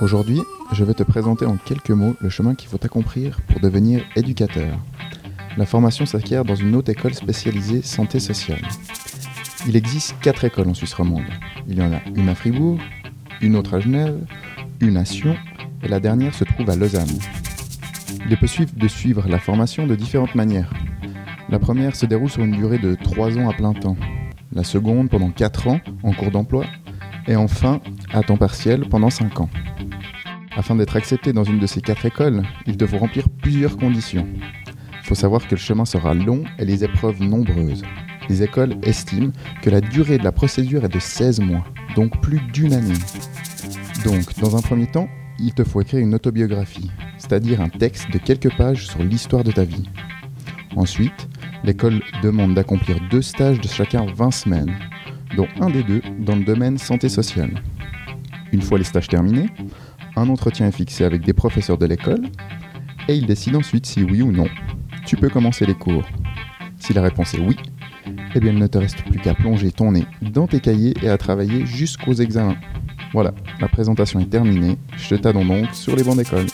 Aujourd'hui, je vais te présenter en quelques mots le chemin qu'il faut accomplir pour devenir éducateur. La formation s'acquiert dans une haute école spécialisée santé sociale. Il existe quatre écoles en Suisse romande. Il y en a une à Fribourg, une autre à Genève, une à Sion et la dernière se trouve à Lausanne. Il est possible de suivre la formation de différentes manières. La première se déroule sur une durée de 3 ans à plein temps, la seconde pendant 4 ans en cours d'emploi et enfin à temps partiel pendant 5 ans. Afin d'être accepté dans une de ces quatre écoles, il te faut remplir plusieurs conditions. Il faut savoir que le chemin sera long et les épreuves nombreuses. Les écoles estiment que la durée de la procédure est de 16 mois, donc plus d'une année. Donc, dans un premier temps, il te faut écrire une autobiographie, c'est-à-dire un texte de quelques pages sur l'histoire de ta vie. Ensuite, l'école demande d'accomplir deux stages de chacun 20 semaines, dont un des deux dans le domaine santé sociale. Une fois les stages terminés, un entretien est fixé avec des professeurs de l'école et ils décident ensuite si oui ou non tu peux commencer les cours. Si la réponse est oui, eh bien il ne te reste plus qu'à plonger ton nez dans tes cahiers et à travailler jusqu'aux examens. Voilà, la présentation est terminée, je t'attends donc sur les bancs d'école.